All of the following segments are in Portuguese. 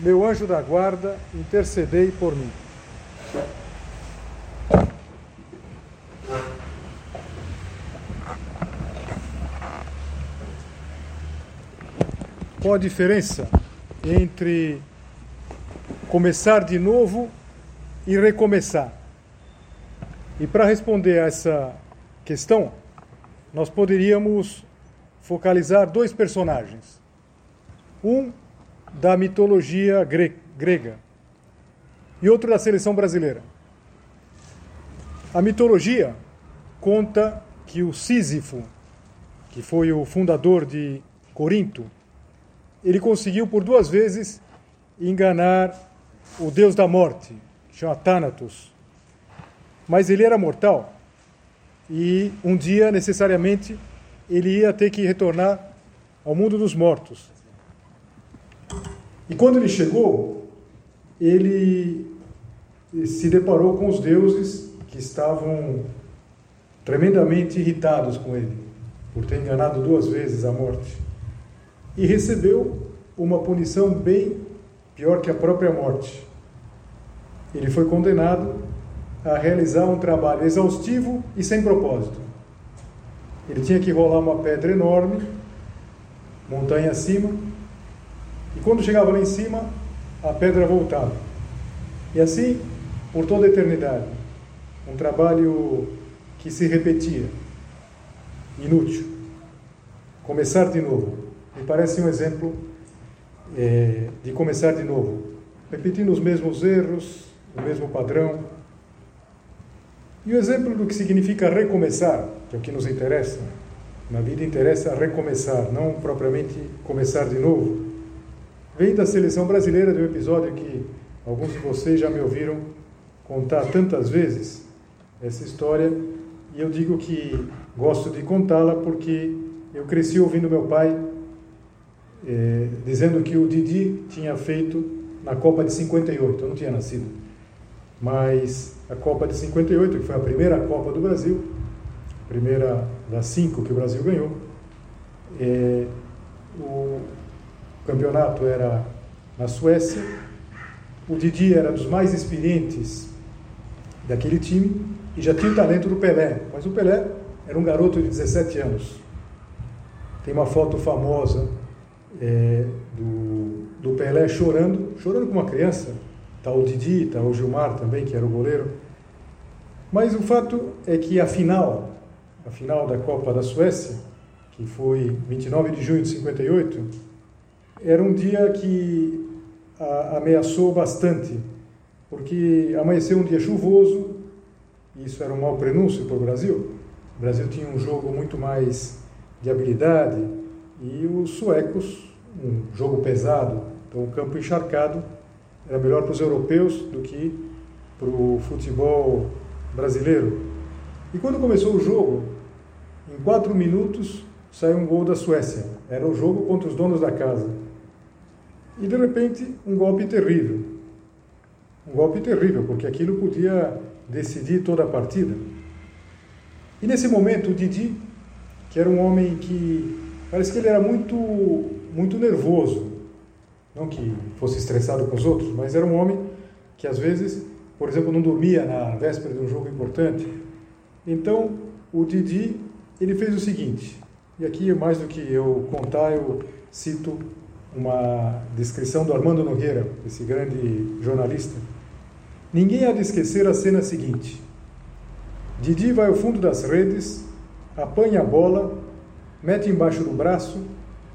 meu anjo da guarda, intercedei por mim. Qual a diferença entre começar de novo e recomeçar? E para responder a essa questão, nós poderíamos focalizar dois personagens. Um da mitologia gre grega e outro da seleção brasileira. A mitologia conta que o Sísifo, que foi o fundador de Corinto, ele conseguiu por duas vezes enganar o deus da morte, que chama Thanatos. Mas ele era mortal e um dia, necessariamente, ele ia ter que retornar ao mundo dos mortos. E quando ele chegou, ele se deparou com os deuses que estavam tremendamente irritados com ele, por ter enganado duas vezes a morte. E recebeu uma punição bem pior que a própria morte. Ele foi condenado a realizar um trabalho exaustivo e sem propósito. Ele tinha que rolar uma pedra enorme, montanha acima, e quando chegava lá em cima, a pedra voltava. E assim, por toda a eternidade. Um trabalho que se repetia. Inútil. Começar de novo. Me parece um exemplo é, de começar de novo. Repetindo os mesmos erros, o mesmo padrão. E o exemplo do que significa recomeçar, que é o que nos interessa. Na vida interessa recomeçar, não propriamente começar de novo vem da seleção brasileira de um episódio que alguns de vocês já me ouviram contar tantas vezes essa história. E eu digo que gosto de contá-la porque eu cresci ouvindo meu pai eh, dizendo que o Didi tinha feito na Copa de 58, eu não tinha nascido, mas a Copa de 58, que foi a primeira Copa do Brasil, primeira das cinco que o Brasil ganhou, eh, o, o campeonato era na Suécia. O Didi era dos mais experientes daquele time e já tinha o talento do Pelé. Mas o Pelé era um garoto de 17 anos. Tem uma foto famosa é, do, do Pelé chorando, chorando com uma criança. Está o Didi, está o Gilmar também, que era o goleiro. Mas o fato é que a final, a final da Copa da Suécia, que foi 29 de junho de 58, era um dia que a, ameaçou bastante, porque amanheceu um dia chuvoso, e isso era um mau prenúncio para o Brasil. O Brasil tinha um jogo muito mais de habilidade, e os suecos, um jogo pesado, então um campo encharcado, era melhor para os europeus do que para o futebol brasileiro. E quando começou o jogo, em quatro minutos saiu um gol da Suécia. Era o jogo contra os donos da casa. E de repente, um golpe terrível. Um golpe terrível, porque aquilo podia decidir toda a partida. E nesse momento, o Didi, que era um homem que parece que ele era muito, muito nervoso, não que fosse estressado com os outros, mas era um homem que às vezes, por exemplo, não dormia na véspera de um jogo importante. Então, o Didi, ele fez o seguinte, e aqui mais do que eu contar, eu cito uma descrição do Armando Nogueira, esse grande jornalista. Ninguém há de esquecer a cena seguinte. Didi vai ao fundo das redes, apanha a bola, mete embaixo do braço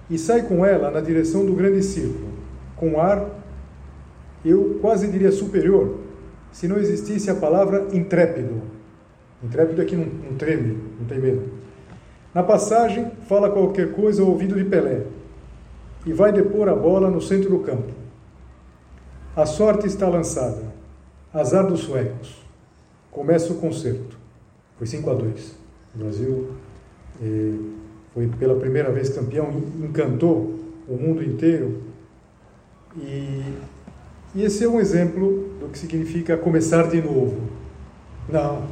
e sai com ela na direção do grande círculo, com ar, eu quase diria superior, se não existisse a palavra intrépido. Intrépido é que não, não treme, não tem medo. Na passagem, fala qualquer coisa ao ouvido de Pelé, e vai depor a bola no centro do campo. A sorte está lançada. Azar dos suecos. Começa o concerto. Foi 5 a 2. O Brasil eh, foi pela primeira vez campeão, encantou o mundo inteiro. E, e esse é um exemplo do que significa começar de novo. Não,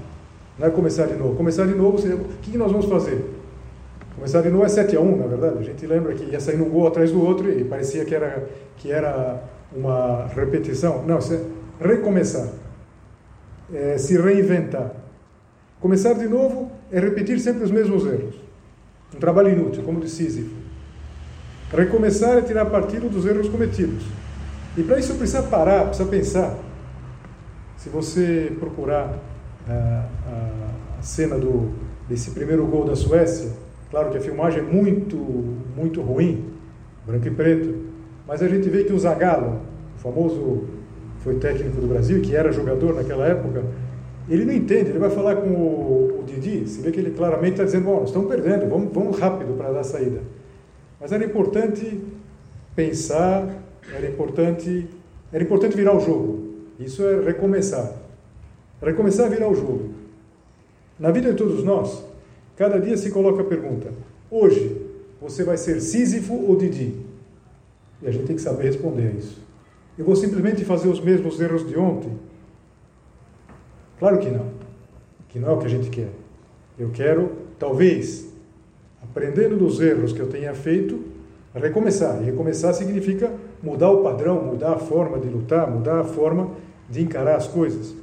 não é começar de novo. Começar de novo, o que nós vamos fazer? Começar de novo é 7 a 1, na verdade. A gente lembra que ia sair um gol atrás do outro e parecia que era, que era uma repetição. Não, é recomeçar. É se reinventar. Começar de novo é repetir sempre os mesmos erros. Um trabalho inútil, como de Sísifo. Recomeçar é tirar partido dos erros cometidos. E para isso precisa parar, precisa pensar. Se você procurar ah, a, a cena do, desse primeiro gol da Suécia, Claro que a filmagem é muito, muito ruim, branco e preto, mas a gente vê que o Zagallo, o famoso foi técnico do Brasil, que era jogador naquela época, ele não entende, ele vai falar com o, o Didi, se vê que ele claramente está dizendo, bom, nós estamos perdendo, vamos, vamos rápido para dar saída. Mas era importante pensar, era importante, era importante virar o jogo. Isso é recomeçar. Recomeçar a virar o jogo. Na vida de todos nós, Cada dia se coloca a pergunta: hoje você vai ser Sísifo ou Didi? E a gente tem que saber responder a isso. Eu vou simplesmente fazer os mesmos erros de ontem? Claro que não. Que não é o que a gente quer. Eu quero, talvez, aprendendo dos erros que eu tenha feito, recomeçar. E recomeçar significa mudar o padrão, mudar a forma de lutar, mudar a forma de encarar as coisas.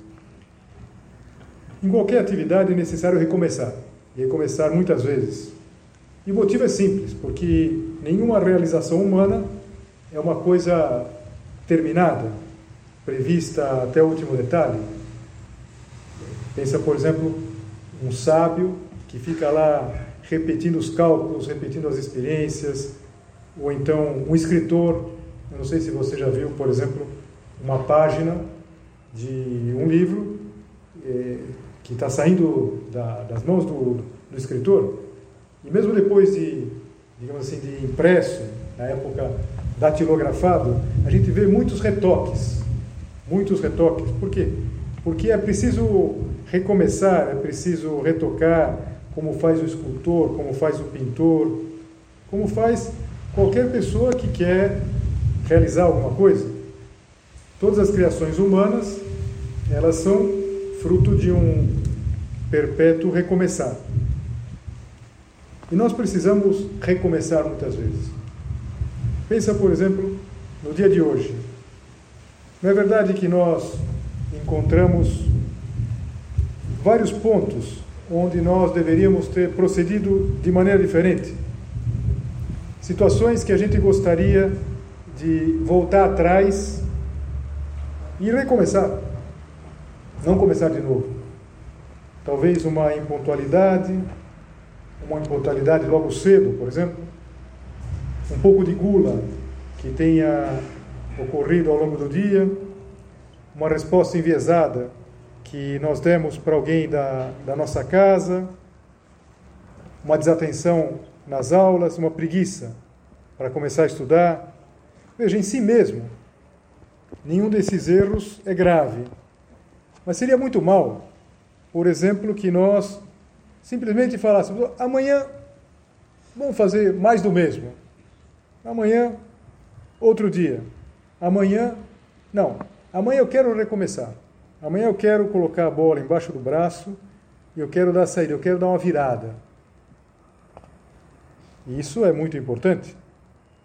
Em qualquer atividade é necessário recomeçar e recomeçar muitas vezes. E o motivo é simples, porque nenhuma realização humana é uma coisa terminada, prevista até o último detalhe. Pensa, por exemplo, um sábio que fica lá repetindo os cálculos, repetindo as experiências, ou então um escritor, eu não sei se você já viu, por exemplo, uma página de um livro eh, que está saindo da, das mãos do, do escritor, e mesmo depois de, digamos assim, de impresso, na época datilografado, a gente vê muitos retoques, muitos retoques. Por quê? Porque é preciso recomeçar, é preciso retocar, como faz o escultor, como faz o pintor, como faz qualquer pessoa que quer realizar alguma coisa. Todas as criações humanas, elas são fruto de um perpétuo recomeçar. E nós precisamos recomeçar muitas vezes. Pensa, por exemplo, no dia de hoje. Não é verdade que nós encontramos vários pontos onde nós deveríamos ter procedido de maneira diferente? Situações que a gente gostaria de voltar atrás e recomeçar não começar de novo. Talvez uma impontualidade, uma impontualidade logo cedo, por exemplo, um pouco de gula que tenha ocorrido ao longo do dia, uma resposta enviesada que nós demos para alguém da, da nossa casa, uma desatenção nas aulas, uma preguiça para começar a estudar. Veja, em si mesmo, nenhum desses erros é grave, mas seria muito mal, por exemplo, que nós simplesmente falássemos: amanhã vamos fazer mais do mesmo. Amanhã, outro dia. Amanhã, não. Amanhã eu quero recomeçar. Amanhã eu quero colocar a bola embaixo do braço e eu quero dar saída, eu quero dar uma virada. E isso é muito importante,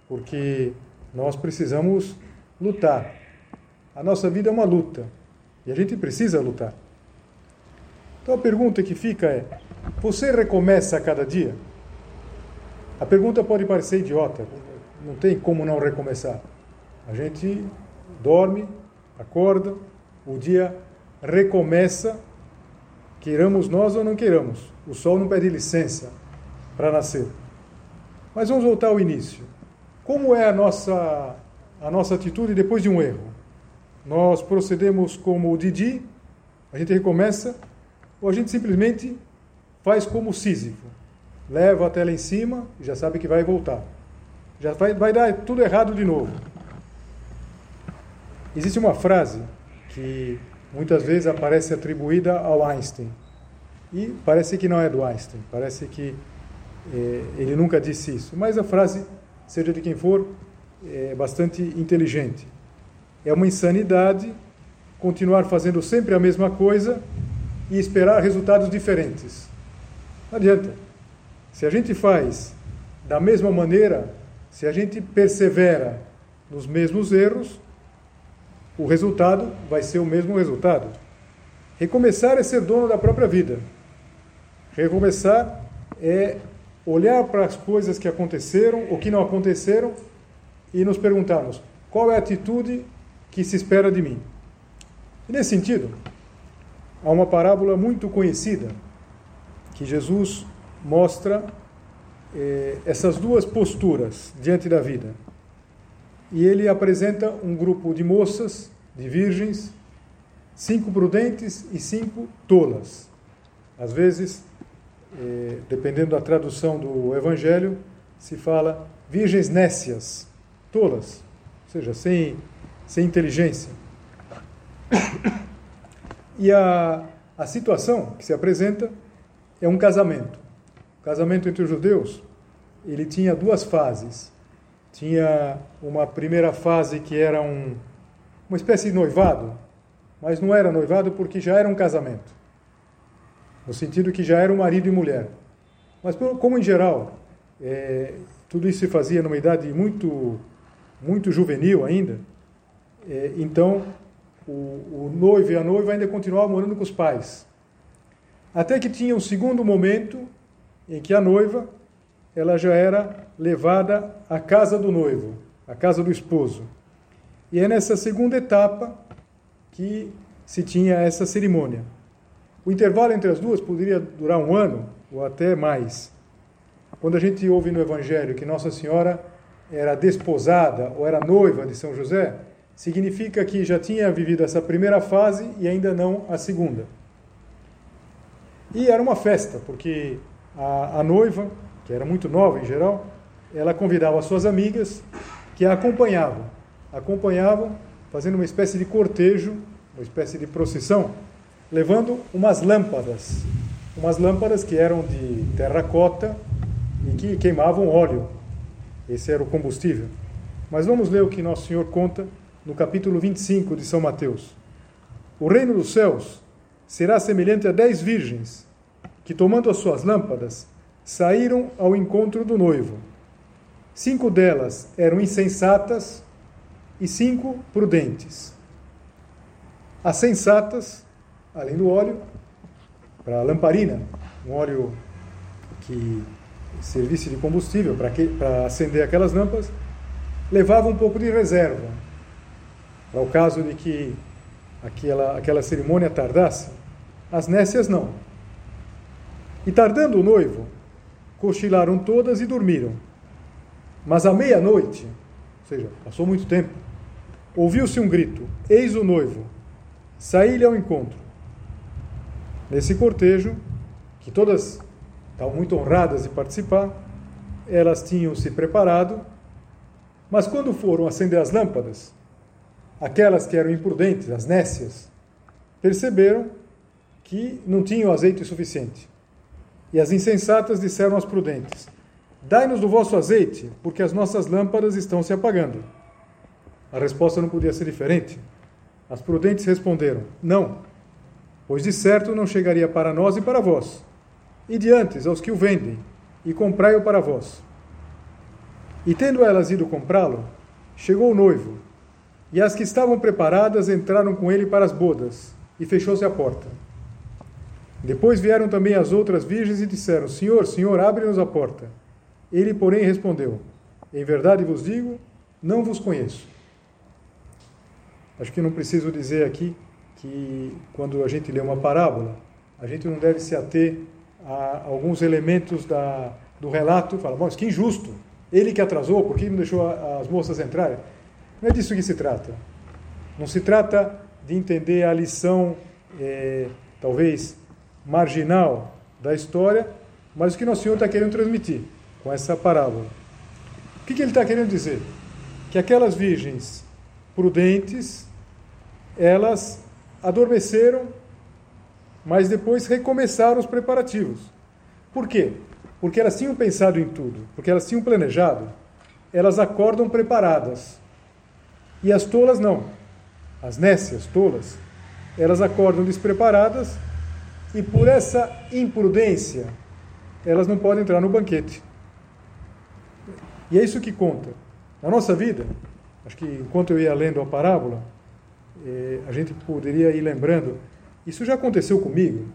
porque nós precisamos lutar. A nossa vida é uma luta. E a gente precisa lutar. Então a pergunta que fica é: você recomeça a cada dia? A pergunta pode parecer idiota, não tem como não recomeçar. A gente dorme, acorda, o dia recomeça, queiramos nós ou não queiramos. O sol não pede licença para nascer. Mas vamos voltar ao início. Como é a nossa, a nossa atitude depois de um erro? nós procedemos como o Didi, a gente recomeça, ou a gente simplesmente faz como Sísifo, leva até lá em cima já sabe que vai voltar. Já vai, vai dar tudo errado de novo. Existe uma frase que muitas vezes aparece atribuída ao Einstein. E parece que não é do Einstein, parece que é, ele nunca disse isso. Mas a frase, seja de quem for, é bastante inteligente. É uma insanidade continuar fazendo sempre a mesma coisa e esperar resultados diferentes. Não adianta. Se a gente faz da mesma maneira, se a gente persevera nos mesmos erros, o resultado vai ser o mesmo resultado. Recomeçar é ser dono da própria vida. Recomeçar é olhar para as coisas que aconteceram ou que não aconteceram e nos perguntarmos qual é a atitude que se espera de mim. E nesse sentido, há uma parábola muito conhecida que Jesus mostra eh, essas duas posturas diante da vida. E ele apresenta um grupo de moças, de virgens, cinco prudentes e cinco tolas. Às vezes, eh, dependendo da tradução do Evangelho, se fala virgens nécias, tolas, ou seja, sem, sem inteligência. E a, a situação que se apresenta é um casamento. O casamento entre os judeus, ele tinha duas fases. Tinha uma primeira fase que era um, uma espécie de noivado, mas não era noivado porque já era um casamento. No sentido que já era um marido e mulher. Mas como em geral, é, tudo isso se fazia numa idade muito, muito juvenil ainda, é, então o, o noivo e a noiva ainda continuavam morando com os pais. Até que tinha um segundo momento em que a noiva ela já era levada à casa do noivo, à casa do esposo. E é nessa segunda etapa que se tinha essa cerimônia. O intervalo entre as duas poderia durar um ano ou até mais. Quando a gente ouve no Evangelho que Nossa Senhora era desposada ou era noiva de São José, significa que já tinha vivido essa primeira fase e ainda não a segunda. E era uma festa, porque a, a noiva que era muito nova em geral, ela convidava suas amigas que a acompanhavam. Acompanhavam fazendo uma espécie de cortejo, uma espécie de procissão, levando umas lâmpadas. Umas lâmpadas que eram de terracota e que queimavam óleo. Esse era o combustível. Mas vamos ler o que Nosso Senhor conta no capítulo 25 de São Mateus. O reino dos céus será semelhante a dez virgens que, tomando as suas lâmpadas, saíram ao encontro do noivo. Cinco delas eram insensatas e cinco prudentes. As sensatas, além do óleo, para a lamparina, um óleo que servisse de combustível para acender aquelas lâmpadas, levavam um pouco de reserva, para o caso de que aquela, aquela cerimônia tardasse. As nécias não. E tardando o noivo, cochilaram todas e dormiram. Mas à meia-noite, ou seja, passou muito tempo, ouviu-se um grito: Eis o noivo, saí-lhe ao encontro. Nesse cortejo, que todas estavam muito honradas de participar, elas tinham se preparado, mas quando foram acender as lâmpadas, aquelas que eram imprudentes, as nécias, perceberam que não tinham azeite suficiente. E as insensatas disseram aos prudentes: Dai-nos do vosso azeite, porque as nossas lâmpadas estão se apagando. A resposta não podia ser diferente. As prudentes responderam: Não, pois de certo não chegaria para nós e para vós. E diante aos que o vendem, e comprai-o para vós. E tendo elas ido comprá-lo, chegou o noivo, e as que estavam preparadas entraram com ele para as bodas, e fechou-se a porta. Depois vieram também as outras virgens e disseram: Senhor, Senhor, abre-nos a porta. Ele, porém, respondeu: Em verdade vos digo, não vos conheço. Acho que não preciso dizer aqui que quando a gente lê uma parábola, a gente não deve se ater a alguns elementos da, do relato e falar, mas que injusto, ele que atrasou, por que não deixou as moças entrarem? Não é disso que se trata. Não se trata de entender a lição, é, talvez marginal da história, mas o que Nosso Senhor está querendo transmitir com essa parábola. O que, que ele está querendo dizer? Que aquelas virgens prudentes, elas adormeceram, mas depois recomeçaram os preparativos. Por quê? Porque elas tinham pensado em tudo, porque elas tinham planejado. Elas acordam preparadas. E as tolas não. As nécias, tolas, elas acordam despreparadas e por essa imprudência elas não podem entrar no banquete. E é isso que conta. Na nossa vida, acho que enquanto eu ia lendo a parábola, eh, a gente poderia ir lembrando, isso já aconteceu comigo.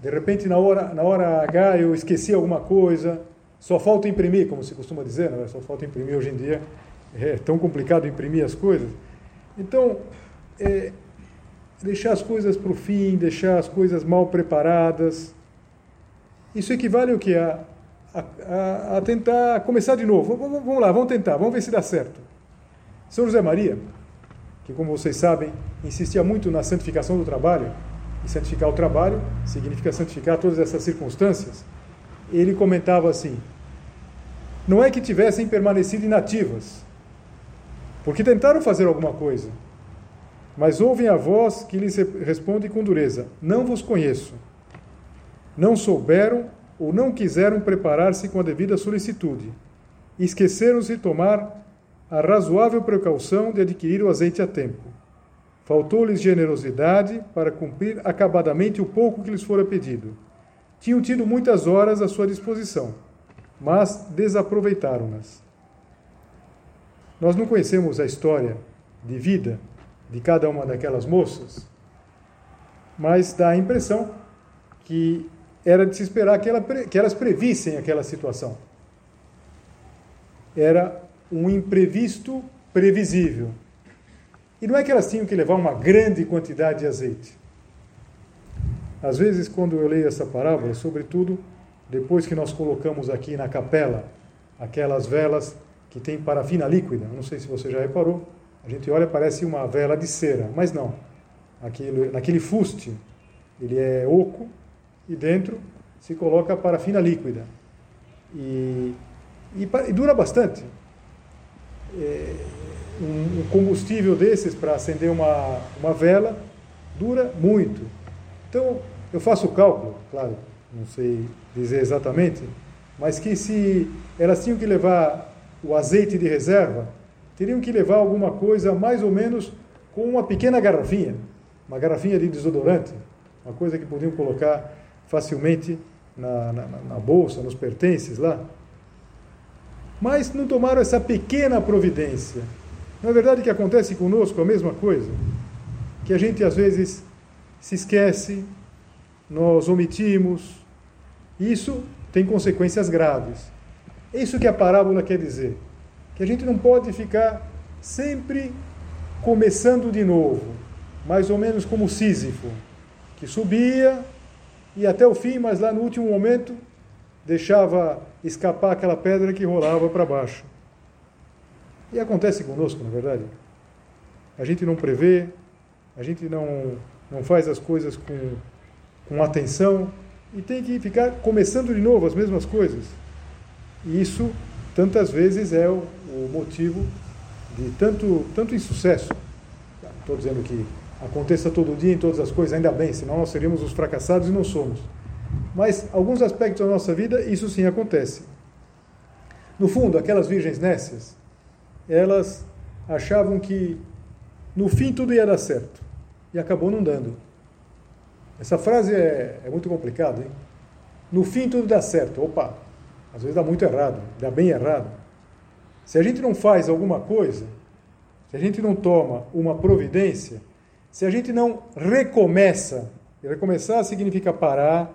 De repente, na hora, na hora H, eu esqueci alguma coisa, só falta imprimir, como se costuma dizer, não é? só falta imprimir hoje em dia. É tão complicado imprimir as coisas. Então, é, deixar as coisas para o fim, deixar as coisas mal preparadas, isso equivale ao que? A, a, a, tentar começar de novo. Vamos, vamos lá, vamos tentar, vamos ver se dá certo. São José Maria, que como vocês sabem, insistia muito na santificação do trabalho, e santificar o trabalho significa santificar todas essas circunstâncias, ele comentava assim: não é que tivessem permanecido inativas, porque tentaram fazer alguma coisa, mas ouvem a voz que lhes responde com dureza: Não vos conheço não souberam ou não quiseram preparar-se com a devida solicitude, esqueceram-se de tomar a razoável precaução de adquirir o azeite a tempo. Faltou-lhes generosidade para cumprir acabadamente o pouco que lhes fora pedido. Tinham tido muitas horas à sua disposição, mas desaproveitaram-nas. Nós não conhecemos a história de vida de cada uma daquelas moças, mas dá a impressão que era de se esperar que, ela, que elas previssem aquela situação. Era um imprevisto previsível. E não é que elas tinham que levar uma grande quantidade de azeite. Às vezes, quando eu leio essa parábola, sobretudo depois que nós colocamos aqui na capela aquelas velas que tem parafina líquida, não sei se você já reparou, a gente olha parece uma vela de cera, mas não. Aquele, naquele fuste, ele é oco e dentro se coloca parafina líquida. E, e, e dura bastante. É, um, um, combustível desses para acender uma, uma vela dura muito. Então, eu faço o cálculo, claro, não sei dizer exatamente, mas que se elas tinham que levar o azeite de reserva, teriam que levar alguma coisa mais ou menos com uma pequena garrafinha, uma garrafinha de desodorante, uma coisa que podiam colocar facilmente na, na, na bolsa, nos pertences lá. Mas não tomaram essa pequena providência. Não é verdade que acontece conosco a mesma coisa? Que a gente às vezes se esquece, nós omitimos. Isso tem consequências graves. É isso que a parábola quer dizer. Que a gente não pode ficar sempre começando de novo, mais ou menos como Sísifo, que subia, e até o fim, mas lá no último momento deixava escapar aquela pedra que rolava para baixo. E acontece conosco, na verdade. A gente não prevê, a gente não, não faz as coisas com, com atenção e tem que ficar começando de novo as mesmas coisas. Isso, tantas vezes, é o, o motivo de tanto, tanto insucesso. Estou dizendo que aconteça todo dia em todas as coisas, ainda bem, senão nós seríamos os fracassados e não somos. Mas alguns aspectos da nossa vida, isso sim acontece. No fundo, aquelas virgens nécias, elas achavam que no fim tudo ia dar certo e acabou não dando. Essa frase é, é muito complicada, hein? No fim tudo dá certo. Opa, às vezes dá muito errado, dá bem errado. Se a gente não faz alguma coisa, se a gente não toma uma providência, se a gente não recomeça, recomeçar significa parar,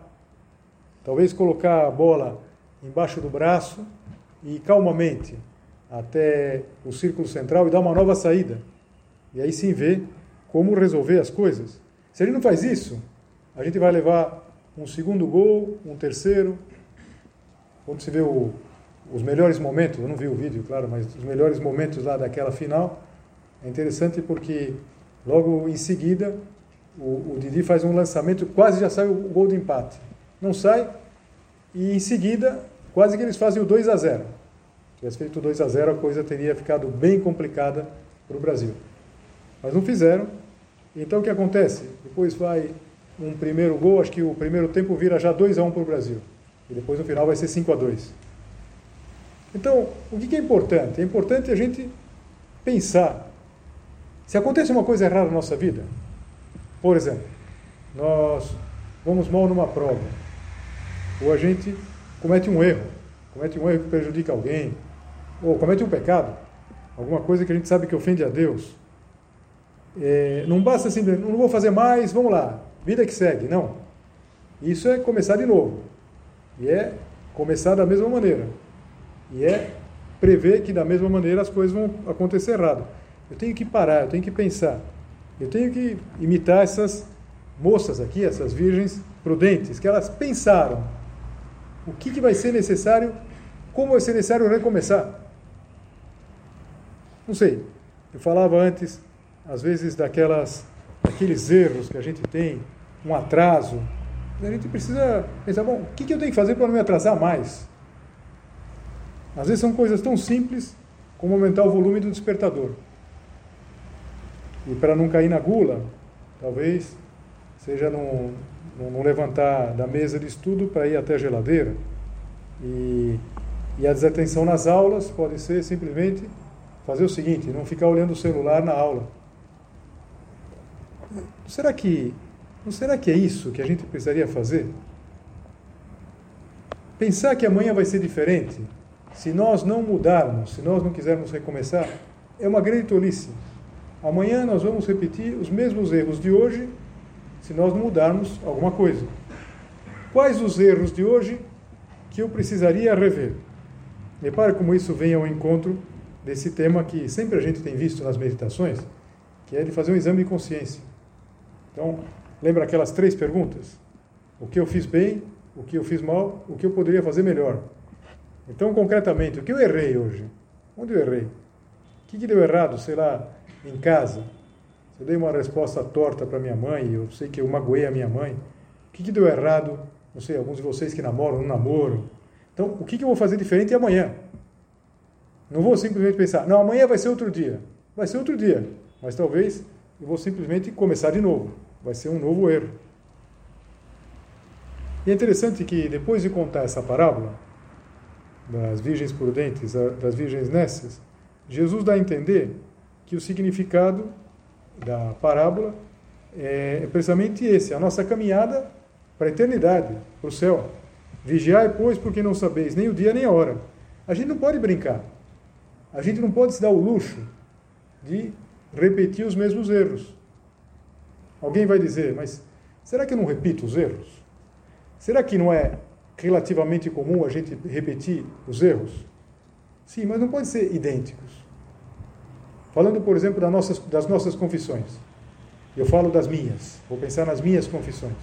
talvez colocar a bola embaixo do braço e calmamente até o círculo central e dar uma nova saída. E aí sim ver como resolver as coisas. Se a gente não faz isso, a gente vai levar um segundo gol, um terceiro. Quando se vê os melhores momentos, eu não vi o vídeo, claro, mas os melhores momentos lá daquela final, é interessante porque Logo em seguida, o, o Didi faz um lançamento, quase já sai o gol de empate. Não sai, e em seguida, quase que eles fazem o 2 a 0. Se tivesse feito o 2 a 0, a coisa teria ficado bem complicada para o Brasil. Mas não fizeram, Então o que acontece? Depois vai um primeiro gol, acho que o primeiro tempo vira já 2 a 1 um para o Brasil. E depois no final vai ser 5 a 2 Então, o que é importante? É importante a gente pensar. Se acontece uma coisa errada na nossa vida, por exemplo, nós vamos mal numa prova, ou a gente comete um erro, comete um erro que prejudica alguém, ou comete um pecado, alguma coisa que a gente sabe que ofende a Deus. É, não basta simplesmente, não vou fazer mais, vamos lá, vida que segue. Não. Isso é começar de novo. E é começar da mesma maneira. E é prever que da mesma maneira as coisas vão acontecer errado. Eu tenho que parar, eu tenho que pensar. Eu tenho que imitar essas moças aqui, essas virgens prudentes, que elas pensaram o que, que vai ser necessário, como vai ser necessário recomeçar. Não sei. Eu falava antes, às vezes, daquelas, daqueles erros que a gente tem, um atraso. A gente precisa pensar, bom, o que, eu tenho que fazer para não me atrasar mais? Às vezes são coisas tão simples como aumentar o volume do despertador. E para não cair na gula, talvez seja não, não levantar da mesa de estudo para ir até a geladeira. E, e a desatenção nas aulas pode ser simplesmente fazer o seguinte: não ficar olhando o celular na aula. Será que não será que é isso que a gente precisaria fazer? Pensar que amanhã vai ser diferente, se nós não mudarmos, se nós não quisermos recomeçar, é uma grande tolice. Amanhã nós vamos repetir os mesmos erros de hoje se nós não mudarmos alguma coisa. Quais os erros de hoje que eu precisaria rever? Repare como isso vem ao encontro desse tema que sempre a gente tem visto nas meditações, que é de fazer um exame de consciência. Então, lembra aquelas três perguntas? O que eu fiz bem, o que eu fiz mal, o que eu poderia fazer melhor. Então, concretamente, o que eu errei hoje? Onde eu errei? O que, que deu errado, sei lá, em casa? Se eu dei uma resposta torta para minha mãe, eu sei que eu magoei a minha mãe. O que, que deu errado? Não sei, alguns de vocês que namoram, não namoro. Então, o que, que eu vou fazer diferente amanhã? Não vou simplesmente pensar, não, amanhã vai ser outro dia. Vai ser outro dia, mas talvez eu vou simplesmente começar de novo. Vai ser um novo erro. E é interessante que depois de contar essa parábola das virgens prudentes, das virgens nécias, Jesus dá a entender que o significado da parábola é precisamente esse, a nossa caminhada para a eternidade, para o céu. Vigiai, pois, porque não sabeis nem o dia nem a hora. A gente não pode brincar. A gente não pode se dar o luxo de repetir os mesmos erros. Alguém vai dizer, mas será que eu não repito os erros? Será que não é relativamente comum a gente repetir os erros? Sim, mas não pode ser idênticos. Falando, por exemplo, das nossas, das nossas confissões. Eu falo das minhas, vou pensar nas minhas confissões.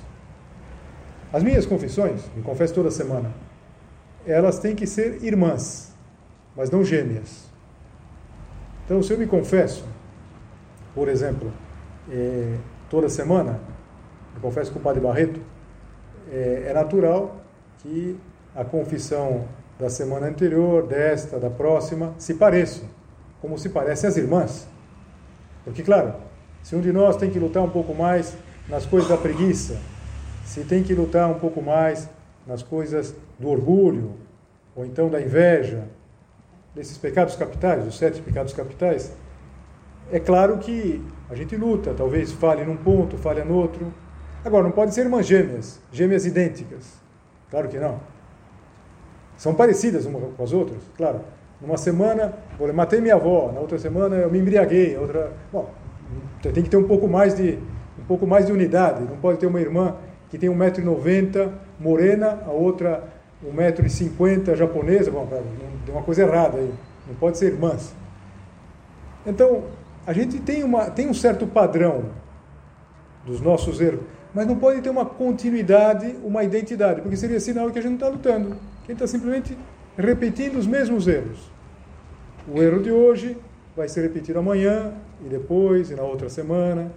As minhas confissões, me confesso toda semana, elas têm que ser irmãs, mas não gêmeas. Então, se eu me confesso, por exemplo, é, toda semana, eu confesso com o Padre Barreto, é, é natural que a confissão da semana anterior, desta, da próxima, se pareçam, como se parecem as irmãs. Porque, claro, se um de nós tem que lutar um pouco mais nas coisas da preguiça, se tem que lutar um pouco mais nas coisas do orgulho, ou então da inveja, desses pecados capitais, os sete pecados capitais, é claro que a gente luta, talvez fale num ponto, fale no outro. Agora, não pode ser irmãs gêmeas, gêmeas idênticas. Claro que não. São parecidas umas com as outras, claro. Numa semana, eu matei minha avó, na outra semana eu me embriaguei, outra, bom, tem que ter um pouco mais de um pouco mais de unidade. Não pode ter uma irmã que tem 1,90m, morena, a outra 1,50m, japonesa, bom, tem uma coisa errada aí. Não pode ser irmãs. Então, a gente tem, uma, tem um certo padrão dos nossos erros, mas não pode ter uma continuidade, uma identidade, porque seria sinal que a gente não está lutando, a gente está simplesmente repetindo os mesmos erros. O erro de hoje vai ser repetido amanhã, e depois, e na outra semana.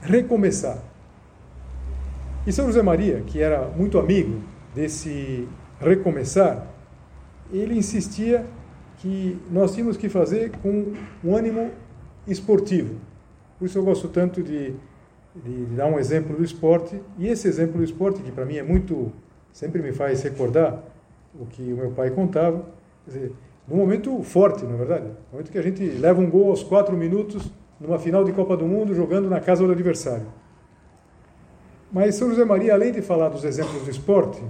Recomeçar. E São José Maria, que era muito amigo desse recomeçar, ele insistia que nós tínhamos que fazer com um ânimo esportivo. Por isso eu gosto tanto de, de, dar um exemplo do esporte, e esse exemplo do esporte, que para mim é muito, sempre me faz recordar o que o meu pai contava, quer dizer, num momento forte, na é verdade, no momento que a gente leva um gol aos quatro minutos numa final de Copa do Mundo jogando na casa do adversário. Mas São José Maria, além de falar dos exemplos do esporte,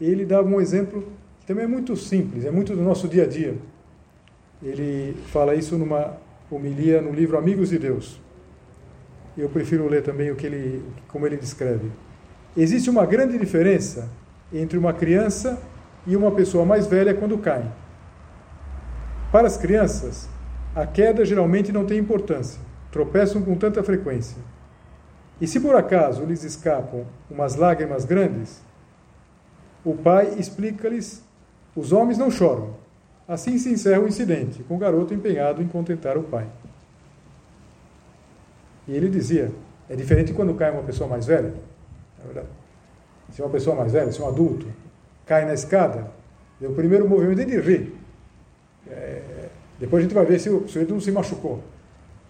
ele dava um exemplo que também é muito simples, é muito do nosso dia a dia. Ele fala isso numa homilia no livro Amigos de Deus. Eu prefiro ler também o que ele, como ele descreve. Existe uma grande diferença entre uma criança e uma pessoa mais velha quando caem. Para as crianças, a queda geralmente não tem importância, tropeçam com tanta frequência. E se por acaso lhes escapam umas lágrimas grandes, o pai explica-lhes: os homens não choram. Assim se encerra o incidente, com o garoto empenhado em contentar o pai. E ele dizia: é diferente quando cai uma pessoa mais velha. É verdade. Se uma pessoa mais velha, se um adulto, cai na escada, o primeiro movimento é de rir. É, depois a gente vai ver se o sujeito não se machucou.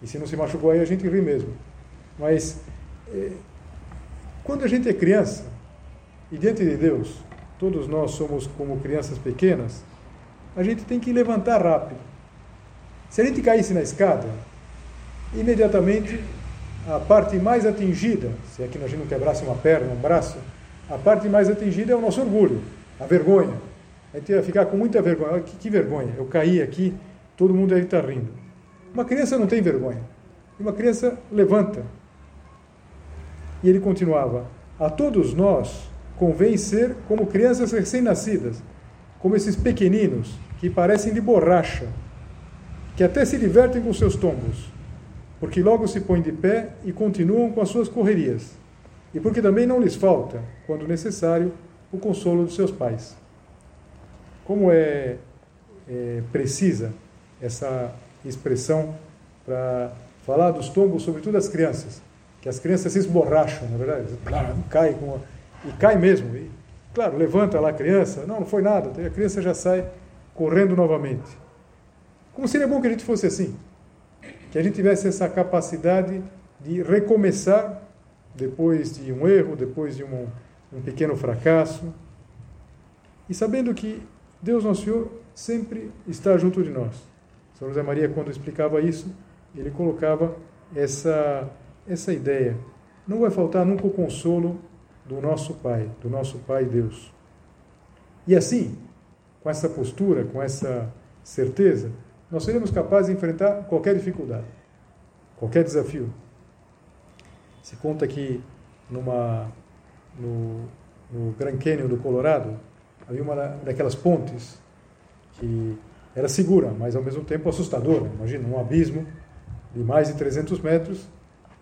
E se não se machucou, aí a gente ri mesmo. Mas é, quando a gente é criança, e diante de Deus, todos nós somos como crianças pequenas, a gente tem que levantar rápido. Se a gente caísse na escada, imediatamente a parte mais atingida, se é que a gente não quebrasse uma perna, um braço, a parte mais atingida é o nosso orgulho, a vergonha. A gente ia ficar com muita vergonha. Que, que vergonha, eu caí aqui, todo mundo aí está rindo. Uma criança não tem vergonha. Uma criança levanta. E ele continuava: A todos nós convém ser como crianças recém-nascidas, como esses pequeninos que parecem de borracha, que até se divertem com seus tombos, porque logo se põem de pé e continuam com as suas correrias, e porque também não lhes falta, quando necessário, o consolo dos seus pais. Como é, é precisa essa expressão para falar dos tombos, sobretudo das crianças, que as crianças se esborracham, na verdade, cai com a, e cai mesmo. E, claro, levanta lá a criança, não, não foi nada, a criança já sai correndo novamente. Como seria bom que a gente fosse assim, que a gente tivesse essa capacidade de recomeçar depois de um erro, depois de um, um pequeno fracasso, e sabendo que Deus Nosso Senhor sempre está junto de nós. São José Maria, quando explicava isso, ele colocava essa, essa ideia. Não vai faltar nunca o consolo do nosso Pai, do nosso Pai Deus. E assim, com essa postura, com essa certeza, nós seremos capazes de enfrentar qualquer dificuldade, qualquer desafio. Se conta que numa, no, no Grand Canyon do Colorado havia uma daquelas pontes que era segura, mas ao mesmo tempo assustadora. Imagina, um abismo de mais de 300 metros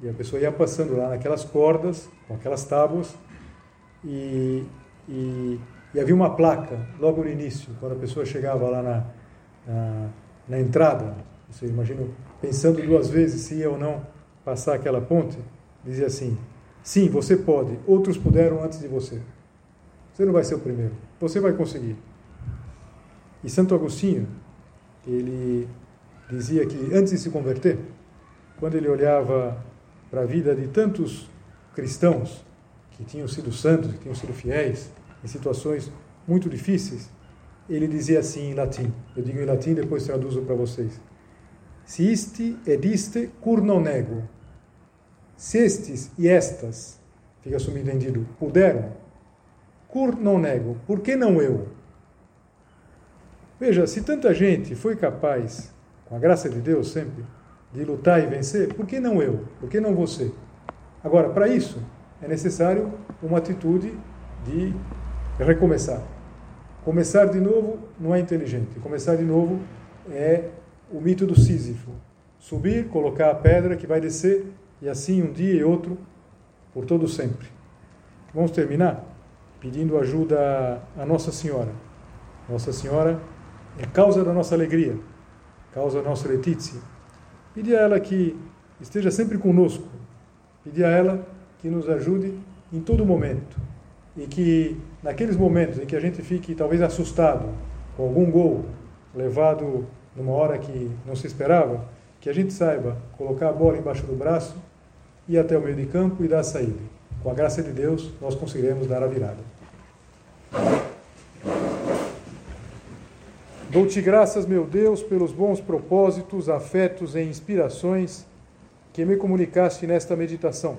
e a pessoa ia passando lá naquelas cordas, com aquelas tábuas, e, e, e havia uma placa logo no início, quando a pessoa chegava lá na, na, na entrada, você imagina, pensando duas vezes se ia ou não passar aquela ponte, dizia assim: sim, você pode, outros puderam antes de você. Você não vai ser o primeiro, você vai conseguir. E Santo Agostinho, ele dizia que antes de se converter, quando ele olhava para a vida de tantos cristãos que tinham sido santos, que tinham sido fiéis, em situações muito difíceis, ele dizia assim em latim, eu digo em latim, depois traduzo para vocês. Se isti ed iste cur non nego, se estes e estas, fica subentendido, puderam, cur non nego, por que não eu? Veja, se tanta gente foi capaz, com a graça de Deus sempre, de lutar e vencer, por que não eu? Por que não você? Agora, para isso, é necessário uma atitude de recomeçar. Começar de novo não é inteligente. Começar de novo é o mito do Sísifo. Subir, colocar a pedra que vai descer e assim um dia e outro por todo sempre. Vamos terminar pedindo ajuda a Nossa Senhora. Nossa Senhora é causa da nossa alegria, causa da nossa letícia. Pedir a ela que esteja sempre conosco, pedir a ela que nos ajude em todo momento e que naqueles momentos em que a gente fique talvez assustado com algum gol levado numa hora que não se esperava, que a gente saiba colocar a bola embaixo do braço, ir até o meio de campo e dar a saída. Com a graça de Deus, nós conseguiremos dar a virada. Dou-te graças, meu Deus, pelos bons propósitos, afetos e inspirações que me comunicaste nesta meditação.